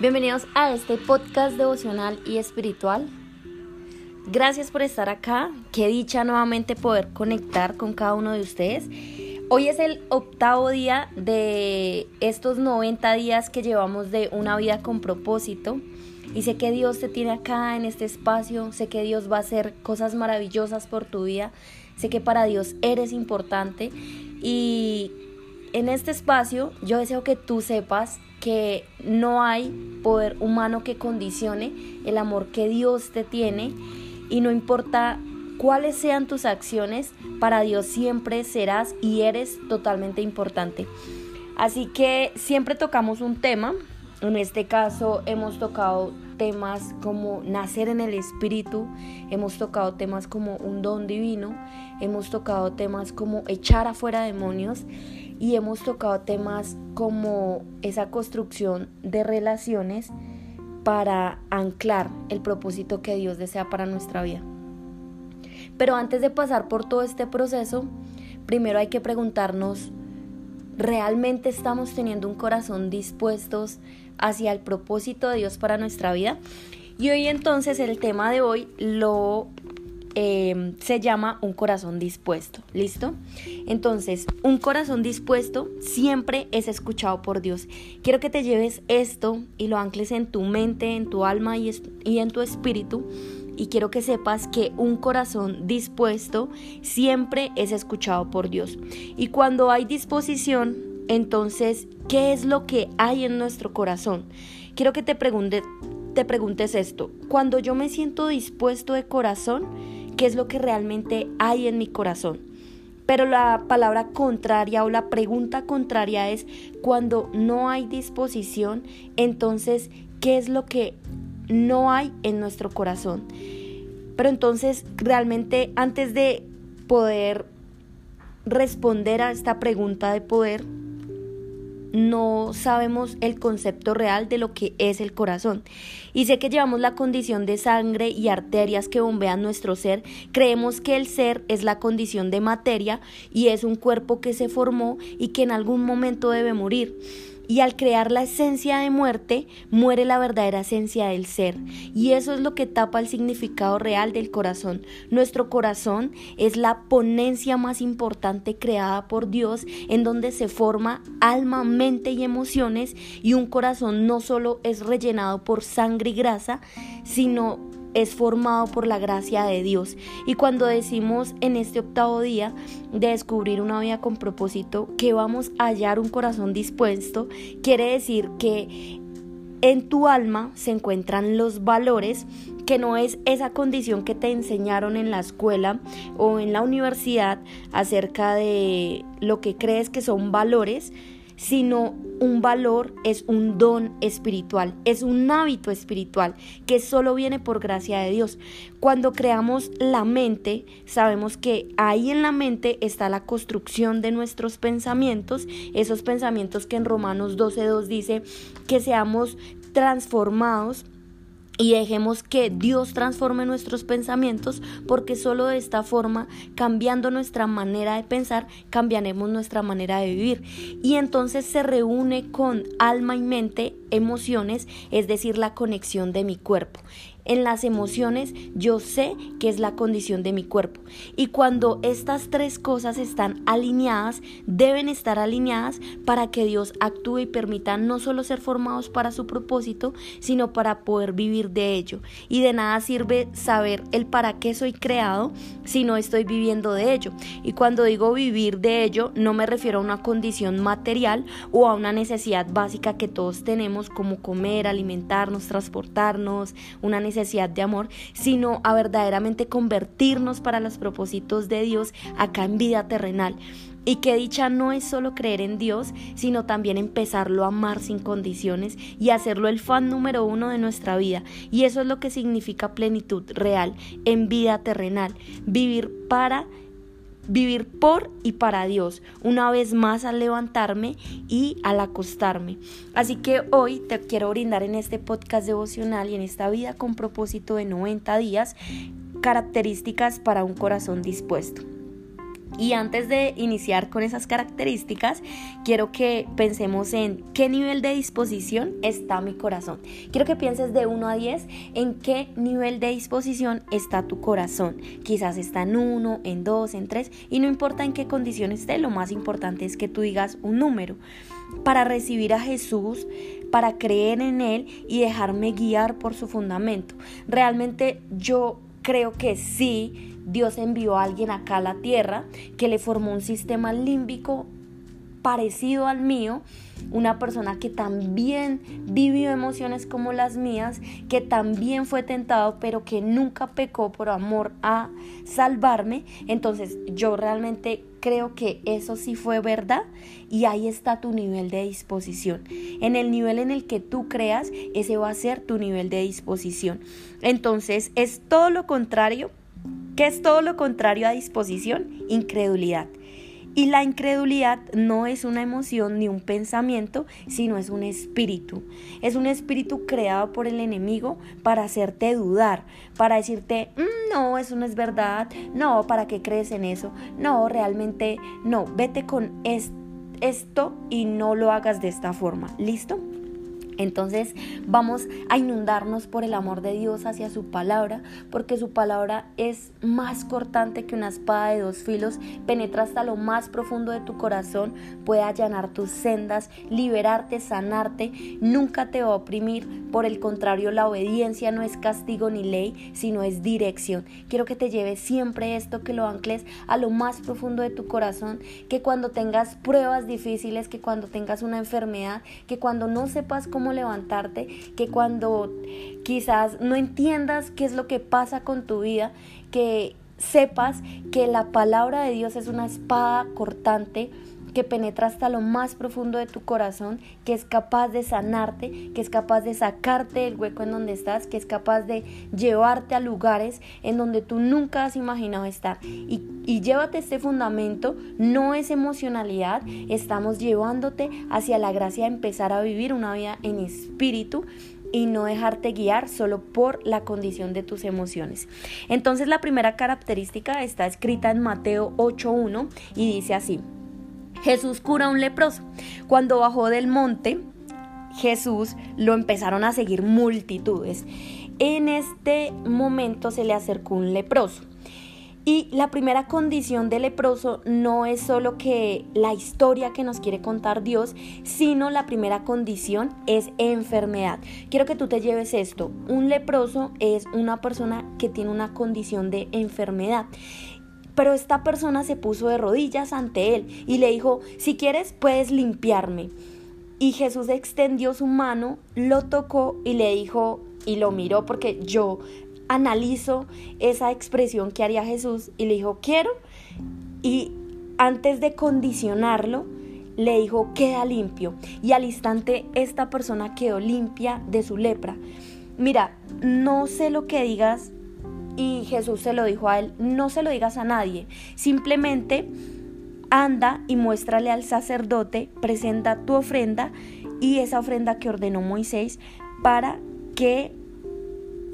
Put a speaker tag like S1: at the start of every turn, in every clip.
S1: Bienvenidos a este podcast devocional y espiritual. Gracias por estar acá. Qué dicha nuevamente poder conectar con cada uno de ustedes. Hoy es el octavo día de estos 90 días que llevamos de una vida con propósito. Y sé que Dios te tiene acá en este espacio. Sé que Dios va a hacer cosas maravillosas por tu vida. Sé que para Dios eres importante. Y en este espacio yo deseo que tú sepas que no hay poder humano que condicione el amor que Dios te tiene y no importa cuáles sean tus acciones, para Dios siempre serás y eres totalmente importante. Así que siempre tocamos un tema, en este caso hemos tocado temas como nacer en el espíritu, hemos tocado temas como un don divino, hemos tocado temas como echar afuera demonios y hemos tocado temas como esa construcción de relaciones para anclar el propósito que Dios desea para nuestra vida. Pero antes de pasar por todo este proceso, primero hay que preguntarnos, ¿realmente estamos teniendo un corazón dispuestos hacia el propósito de Dios para nuestra vida? Y hoy entonces el tema de hoy lo eh, se llama un corazón dispuesto. ¿Listo? Entonces, un corazón dispuesto siempre es escuchado por Dios. Quiero que te lleves esto y lo ancles en tu mente, en tu alma y, y en tu espíritu. Y quiero que sepas que un corazón dispuesto siempre es escuchado por Dios. Y cuando hay disposición, entonces, ¿qué es lo que hay en nuestro corazón? Quiero que te, pregunte, te preguntes esto. Cuando yo me siento dispuesto de corazón, qué es lo que realmente hay en mi corazón. Pero la palabra contraria o la pregunta contraria es cuando no hay disposición, entonces, ¿qué es lo que no hay en nuestro corazón? Pero entonces, realmente, antes de poder responder a esta pregunta de poder, no sabemos el concepto real de lo que es el corazón. Y sé que llevamos la condición de sangre y arterias que bombean nuestro ser. Creemos que el ser es la condición de materia y es un cuerpo que se formó y que en algún momento debe morir. Y al crear la esencia de muerte, muere la verdadera esencia del ser. Y eso es lo que tapa el significado real del corazón. Nuestro corazón es la ponencia más importante creada por Dios, en donde se forma alma, mente y emociones. Y un corazón no solo es rellenado por sangre y grasa, sino es formado por la gracia de Dios. Y cuando decimos en este octavo día de descubrir una vida con propósito que vamos a hallar un corazón dispuesto, quiere decir que en tu alma se encuentran los valores que no es esa condición que te enseñaron en la escuela o en la universidad acerca de lo que crees que son valores, sino un valor es un don espiritual, es un hábito espiritual que solo viene por gracia de Dios. Cuando creamos la mente, sabemos que ahí en la mente está la construcción de nuestros pensamientos, esos pensamientos que en Romanos 12.2 dice que seamos transformados y dejemos que Dios transforme nuestros pensamientos porque solo de esta forma, cambiando nuestra manera de pensar, cambiaremos nuestra manera de vivir. Y entonces se reúne con alma y mente, emociones, es decir, la conexión de mi cuerpo en las emociones, yo sé que es la condición de mi cuerpo. Y cuando estas tres cosas están alineadas, deben estar alineadas para que Dios actúe y permita no solo ser formados para su propósito, sino para poder vivir de ello. Y de nada sirve saber el para qué soy creado si no estoy viviendo de ello. Y cuando digo vivir de ello, no me refiero a una condición material o a una necesidad básica que todos tenemos como comer, alimentarnos, transportarnos, una necesidad necesidad de amor, sino a verdaderamente convertirnos para los propósitos de Dios acá en vida terrenal. Y que dicha no es solo creer en Dios, sino también empezarlo a amar sin condiciones y hacerlo el fan número uno de nuestra vida. Y eso es lo que significa plenitud real en vida terrenal. Vivir para vivir por y para Dios, una vez más al levantarme y al acostarme. Así que hoy te quiero brindar en este podcast devocional y en esta vida con propósito de 90 días características para un corazón dispuesto. Y antes de iniciar con esas características, quiero que pensemos en qué nivel de disposición está mi corazón. Quiero que pienses de 1 a 10 en qué nivel de disposición está tu corazón. Quizás está en 1, en 2, en 3 y no importa en qué condición esté, lo más importante es que tú digas un número para recibir a Jesús, para creer en Él y dejarme guiar por su fundamento. Realmente yo creo que sí Dios envió a alguien acá a la tierra que le formó un sistema límbico parecido al mío, una persona que también vivió emociones como las mías, que también fue tentado, pero que nunca pecó por amor a salvarme. Entonces yo realmente creo que eso sí fue verdad y ahí está tu nivel de disposición. En el nivel en el que tú creas, ese va a ser tu nivel de disposición. Entonces es todo lo contrario ¿Qué es todo lo contrario a disposición? Incredulidad. Y la incredulidad no es una emoción ni un pensamiento, sino es un espíritu. Es un espíritu creado por el enemigo para hacerte dudar, para decirte, mm, no, eso no es verdad, no, ¿para qué crees en eso? No, realmente no, vete con esto y no lo hagas de esta forma. ¿Listo? Entonces vamos a inundarnos por el amor de Dios hacia su palabra, porque su palabra es más cortante que una espada de dos filos, penetra hasta lo más profundo de tu corazón, puede allanar tus sendas, liberarte, sanarte, nunca te va a oprimir. Por el contrario, la obediencia no es castigo ni ley, sino es dirección. Quiero que te lleves siempre esto, que lo ancles a lo más profundo de tu corazón, que cuando tengas pruebas difíciles, que cuando tengas una enfermedad, que cuando no sepas cómo levantarte, que cuando quizás no entiendas qué es lo que pasa con tu vida, que sepas que la palabra de Dios es una espada cortante que penetra hasta lo más profundo de tu corazón, que es capaz de sanarte, que es capaz de sacarte del hueco en donde estás, que es capaz de llevarte a lugares en donde tú nunca has imaginado estar. Y, y llévate este fundamento, no es emocionalidad, estamos llevándote hacia la gracia de empezar a vivir una vida en espíritu y no dejarte guiar solo por la condición de tus emociones. Entonces la primera característica está escrita en Mateo 8.1 y dice así. Jesús cura a un leproso. Cuando bajó del monte, Jesús lo empezaron a seguir multitudes. En este momento se le acercó un leproso. Y la primera condición del leproso no es solo que la historia que nos quiere contar Dios, sino la primera condición es enfermedad. Quiero que tú te lleves esto. Un leproso es una persona que tiene una condición de enfermedad. Pero esta persona se puso de rodillas ante él y le dijo, si quieres puedes limpiarme. Y Jesús extendió su mano, lo tocó y le dijo, y lo miró porque yo analizo esa expresión que haría Jesús y le dijo, quiero. Y antes de condicionarlo, le dijo, queda limpio. Y al instante esta persona quedó limpia de su lepra. Mira, no sé lo que digas y Jesús se lo dijo a él, no se lo digas a nadie, simplemente anda y muéstrale al sacerdote, presenta tu ofrenda y esa ofrenda que ordenó Moisés para que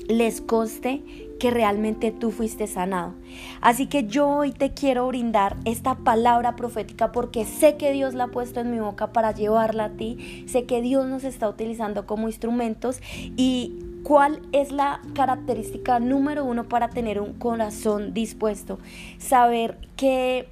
S1: les conste que realmente tú fuiste sanado. Así que yo hoy te quiero brindar esta palabra profética porque sé que Dios la ha puesto en mi boca para llevarla a ti, sé que Dios nos está utilizando como instrumentos y ¿Cuál es la característica número uno para tener un corazón dispuesto? Saber que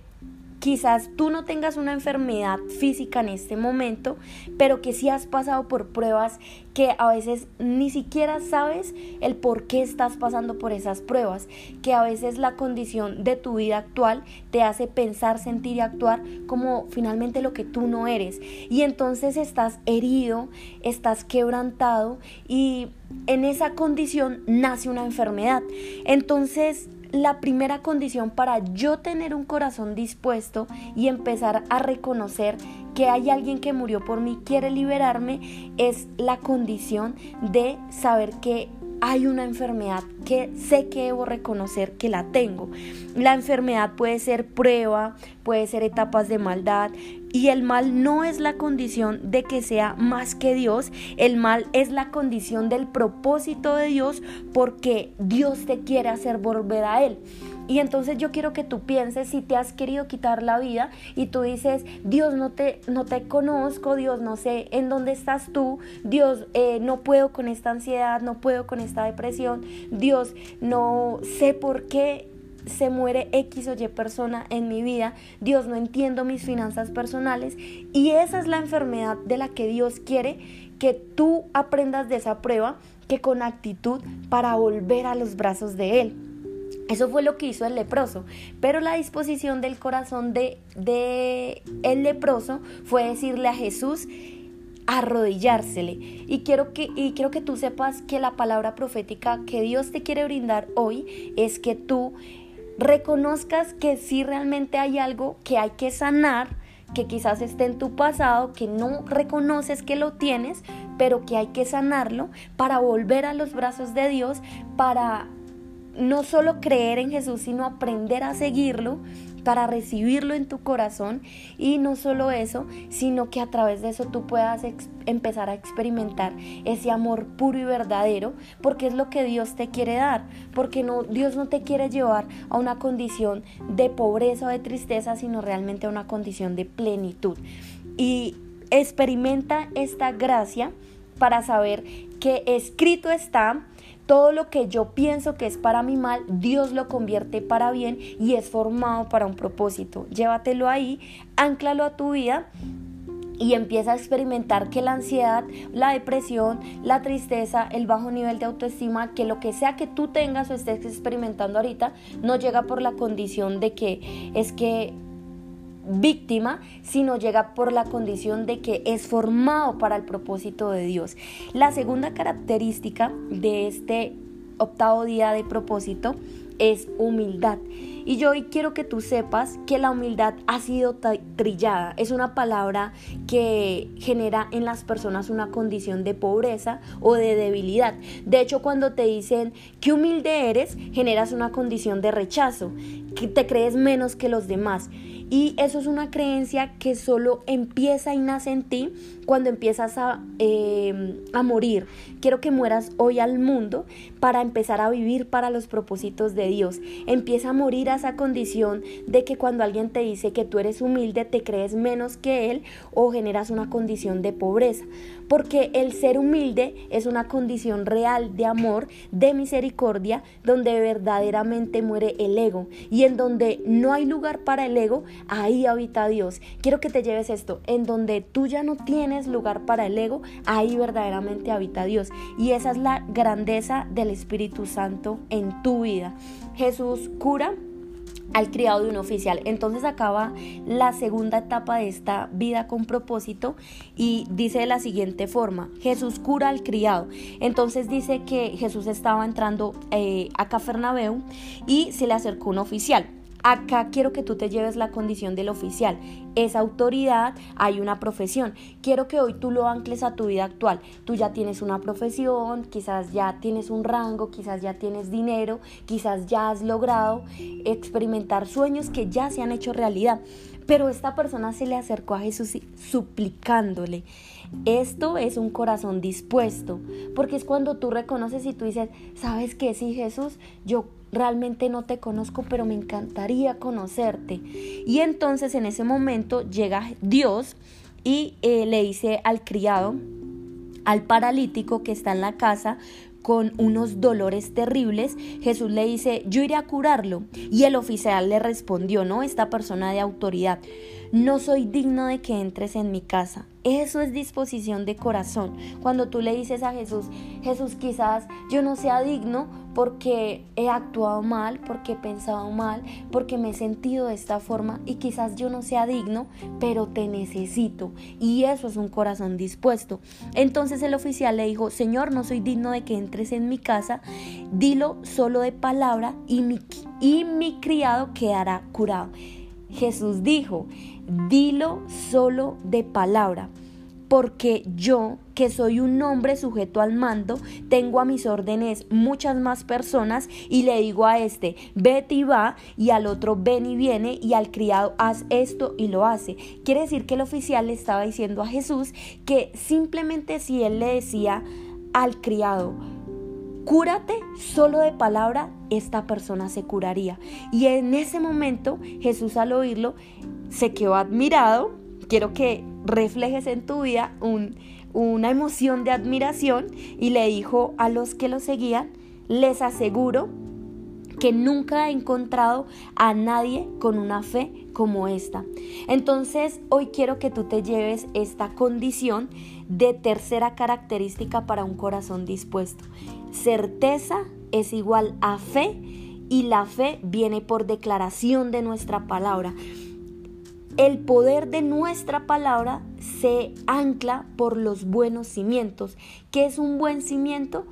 S1: Quizás tú no tengas una enfermedad física en este momento, pero que sí has pasado por pruebas que a veces ni siquiera sabes el por qué estás pasando por esas pruebas, que a veces la condición de tu vida actual te hace pensar, sentir y actuar como finalmente lo que tú no eres. Y entonces estás herido, estás quebrantado y en esa condición nace una enfermedad. Entonces la primera condición para yo tener un corazón dispuesto y empezar a reconocer que hay alguien que murió por mí, quiere liberarme, es la condición de saber que hay una enfermedad que sé que debo reconocer que la tengo. La enfermedad puede ser prueba, puede ser etapas de maldad y el mal no es la condición de que sea más que Dios, el mal es la condición del propósito de Dios porque Dios te quiere hacer volver a Él. Y entonces yo quiero que tú pienses si te has querido quitar la vida y tú dices, Dios no te, no te conozco, Dios no sé en dónde estás tú, Dios eh, no puedo con esta ansiedad, no puedo con esta depresión, Dios no sé por qué se muere X o Y persona en mi vida, Dios no entiendo mis finanzas personales y esa es la enfermedad de la que Dios quiere que tú aprendas de esa prueba que con actitud para volver a los brazos de Él. Eso fue lo que hizo el leproso. Pero la disposición del corazón de, de el leproso fue decirle a Jesús, arrodillársele. Y quiero, que, y quiero que tú sepas que la palabra profética que Dios te quiere brindar hoy es que tú reconozcas que si realmente hay algo que hay que sanar, que quizás esté en tu pasado, que no reconoces que lo tienes, pero que hay que sanarlo para volver a los brazos de Dios, para no solo creer en Jesús, sino aprender a seguirlo para recibirlo en tu corazón y no solo eso, sino que a través de eso tú puedas empezar a experimentar ese amor puro y verdadero, porque es lo que Dios te quiere dar, porque no Dios no te quiere llevar a una condición de pobreza o de tristeza, sino realmente a una condición de plenitud. Y experimenta esta gracia para saber que escrito está todo lo que yo pienso que es para mi mal, Dios lo convierte para bien y es formado para un propósito. Llévatelo ahí, anclalo a tu vida y empieza a experimentar que la ansiedad, la depresión, la tristeza, el bajo nivel de autoestima, que lo que sea que tú tengas o estés experimentando ahorita, no llega por la condición de que es que víctima, sino llega por la condición de que es formado para el propósito de Dios. La segunda característica de este octavo día de propósito es humildad. Y yo hoy quiero que tú sepas que la humildad ha sido trillada. Es una palabra que genera en las personas una condición de pobreza o de debilidad. De hecho, cuando te dicen que humilde eres, generas una condición de rechazo, que te crees menos que los demás. Y eso es una creencia que solo empieza y nace en ti cuando empiezas a, em, a morir. Quiero que mueras hoy al mundo para empezar a vivir para los propósitos de Dios. Empieza a morir a esa condición de que cuando alguien te dice que tú eres humilde, te crees menos que Él o generas una condición de pobreza. Porque el ser humilde es una condición real de amor, de misericordia, donde verdaderamente muere el ego. Y en donde no hay lugar para el ego, ahí habita Dios. Quiero que te lleves esto, en donde tú ya no tienes lugar para el ego, ahí verdaderamente habita Dios. Y esa es la grandeza del Espíritu Santo en tu vida. Jesús cura al criado de un oficial. Entonces acaba la segunda etapa de esta vida con propósito y dice de la siguiente forma, Jesús cura al criado. Entonces dice que Jesús estaba entrando eh, a Cafernabeu y se le acercó un oficial. Acá quiero que tú te lleves la condición del oficial. Es autoridad, hay una profesión. Quiero que hoy tú lo ancles a tu vida actual. Tú ya tienes una profesión, quizás ya tienes un rango, quizás ya tienes dinero, quizás ya has logrado experimentar sueños que ya se han hecho realidad. Pero esta persona se le acercó a Jesús suplicándole. Esto es un corazón dispuesto, porque es cuando tú reconoces y tú dices, ¿sabes qué? Sí, Jesús, yo realmente no te conozco, pero me encantaría conocerte. Y entonces en ese momento llega Dios y eh, le dice al criado, al paralítico que está en la casa, con unos dolores terribles, Jesús le dice, yo iré a curarlo. Y el oficial le respondió, ¿no? Esta persona de autoridad, no soy digno de que entres en mi casa Eso es disposición de corazón. Cuando tú le dices a Jesús, Jesús quizás yo no sea digno porque he actuado mal, porque he pensado mal, porque me he sentido de esta forma y quizás yo no sea digno, pero te necesito. Y eso es un corazón dispuesto. Entonces el oficial le dijo, Señor, no soy digno de que entres en mi casa, dilo solo de palabra y mi, y mi criado quedará curado. Jesús dijo, dilo solo de palabra porque yo, que soy un hombre sujeto al mando, tengo a mis órdenes muchas más personas y le digo a este, vete y va, y al otro ven y viene, y al criado haz esto y lo hace. Quiere decir que el oficial le estaba diciendo a Jesús que simplemente si él le decía al criado, cúrate solo de palabra, esta persona se curaría. Y en ese momento Jesús al oírlo se quedó admirado. Quiero que reflejes en tu vida una emoción de admiración y le dijo a los que lo seguían, les aseguro que nunca he encontrado a nadie con una fe como esta. Entonces hoy quiero que tú te lleves esta condición de tercera característica para un corazón dispuesto. Certeza es igual a fe y la fe viene por declaración de nuestra palabra el poder de nuestra palabra se ancla por los buenos cimientos. ¿Qué es un buen cimiento?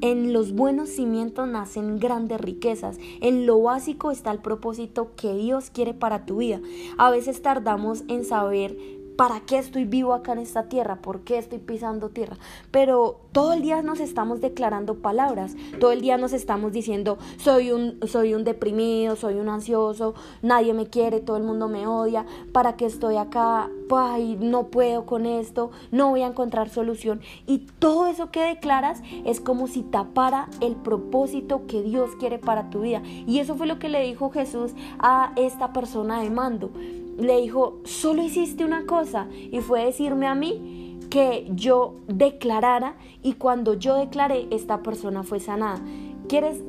S1: En los buenos cimientos nacen grandes riquezas. En lo básico está el propósito que Dios quiere para tu vida. A veces tardamos en saber ¿Para qué estoy vivo acá en esta tierra? ¿Por qué estoy pisando tierra? Pero todo el día nos estamos declarando palabras, todo el día nos estamos diciendo, soy un, soy un deprimido, soy un ansioso, nadie me quiere, todo el mundo me odia, ¿para qué estoy acá? Ay, no puedo con esto, no voy a encontrar solución. Y todo eso que declaras es como si tapara el propósito que Dios quiere para tu vida. Y eso fue lo que le dijo Jesús a esta persona de mando le dijo, solo hiciste una cosa y fue decirme a mí que yo declarara y cuando yo declaré esta persona fue sanada. ¿Quieres,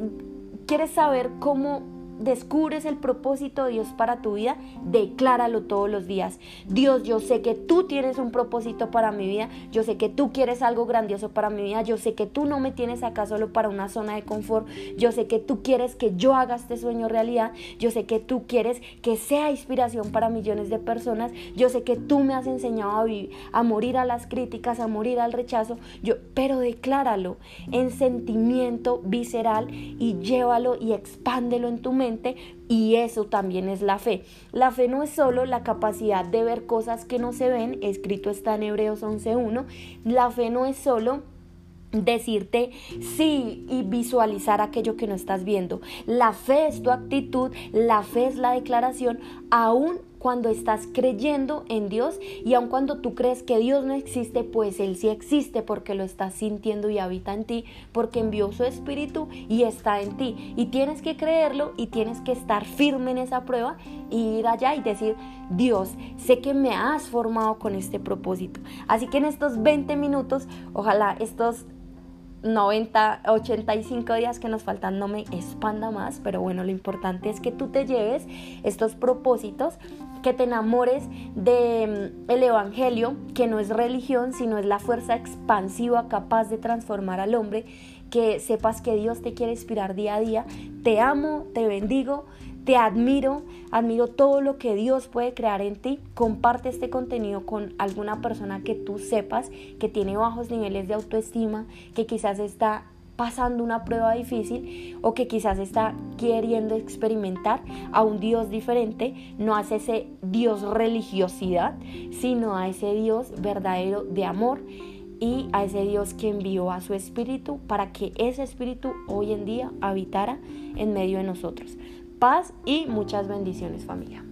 S1: quieres saber cómo descubres el propósito de Dios para tu vida, decláralo todos los días. Dios, yo sé que tú tienes un propósito para mi vida, yo sé que tú quieres algo grandioso para mi vida, yo sé que tú no me tienes acá solo para una zona de confort, yo sé que tú quieres que yo haga este sueño realidad, yo sé que tú quieres que sea inspiración para millones de personas, yo sé que tú me has enseñado a, vivir, a morir a las críticas, a morir al rechazo, yo, pero decláralo en sentimiento visceral y llévalo y expándelo en tu mente y eso también es la fe. La fe no es solo la capacidad de ver cosas que no se ven, escrito está en Hebreos 11.1, la fe no es solo decirte sí y visualizar aquello que no estás viendo. La fe es tu actitud, la fe es la declaración, aún cuando estás creyendo en Dios y aun cuando tú crees que Dios no existe, pues Él sí existe porque lo estás sintiendo y habita en ti, porque envió su espíritu y está en ti. Y tienes que creerlo y tienes que estar firme en esa prueba y ir allá y decir, Dios, sé que me has formado con este propósito. Así que en estos 20 minutos, ojalá estos 90, 85 días que nos faltan no me expanda más, pero bueno, lo importante es que tú te lleves estos propósitos, que te enamores de mm, el evangelio, que no es religión, sino es la fuerza expansiva capaz de transformar al hombre, que sepas que Dios te quiere inspirar día a día. Te amo, te bendigo. Te admiro, admiro todo lo que Dios puede crear en ti. Comparte este contenido con alguna persona que tú sepas que tiene bajos niveles de autoestima, que quizás está pasando una prueba difícil o que quizás está queriendo experimentar a un Dios diferente, no a ese Dios religiosidad, sino a ese Dios verdadero de amor y a ese Dios que envió a su espíritu para que ese espíritu hoy en día habitara en medio de nosotros paz y muchas bendiciones familia.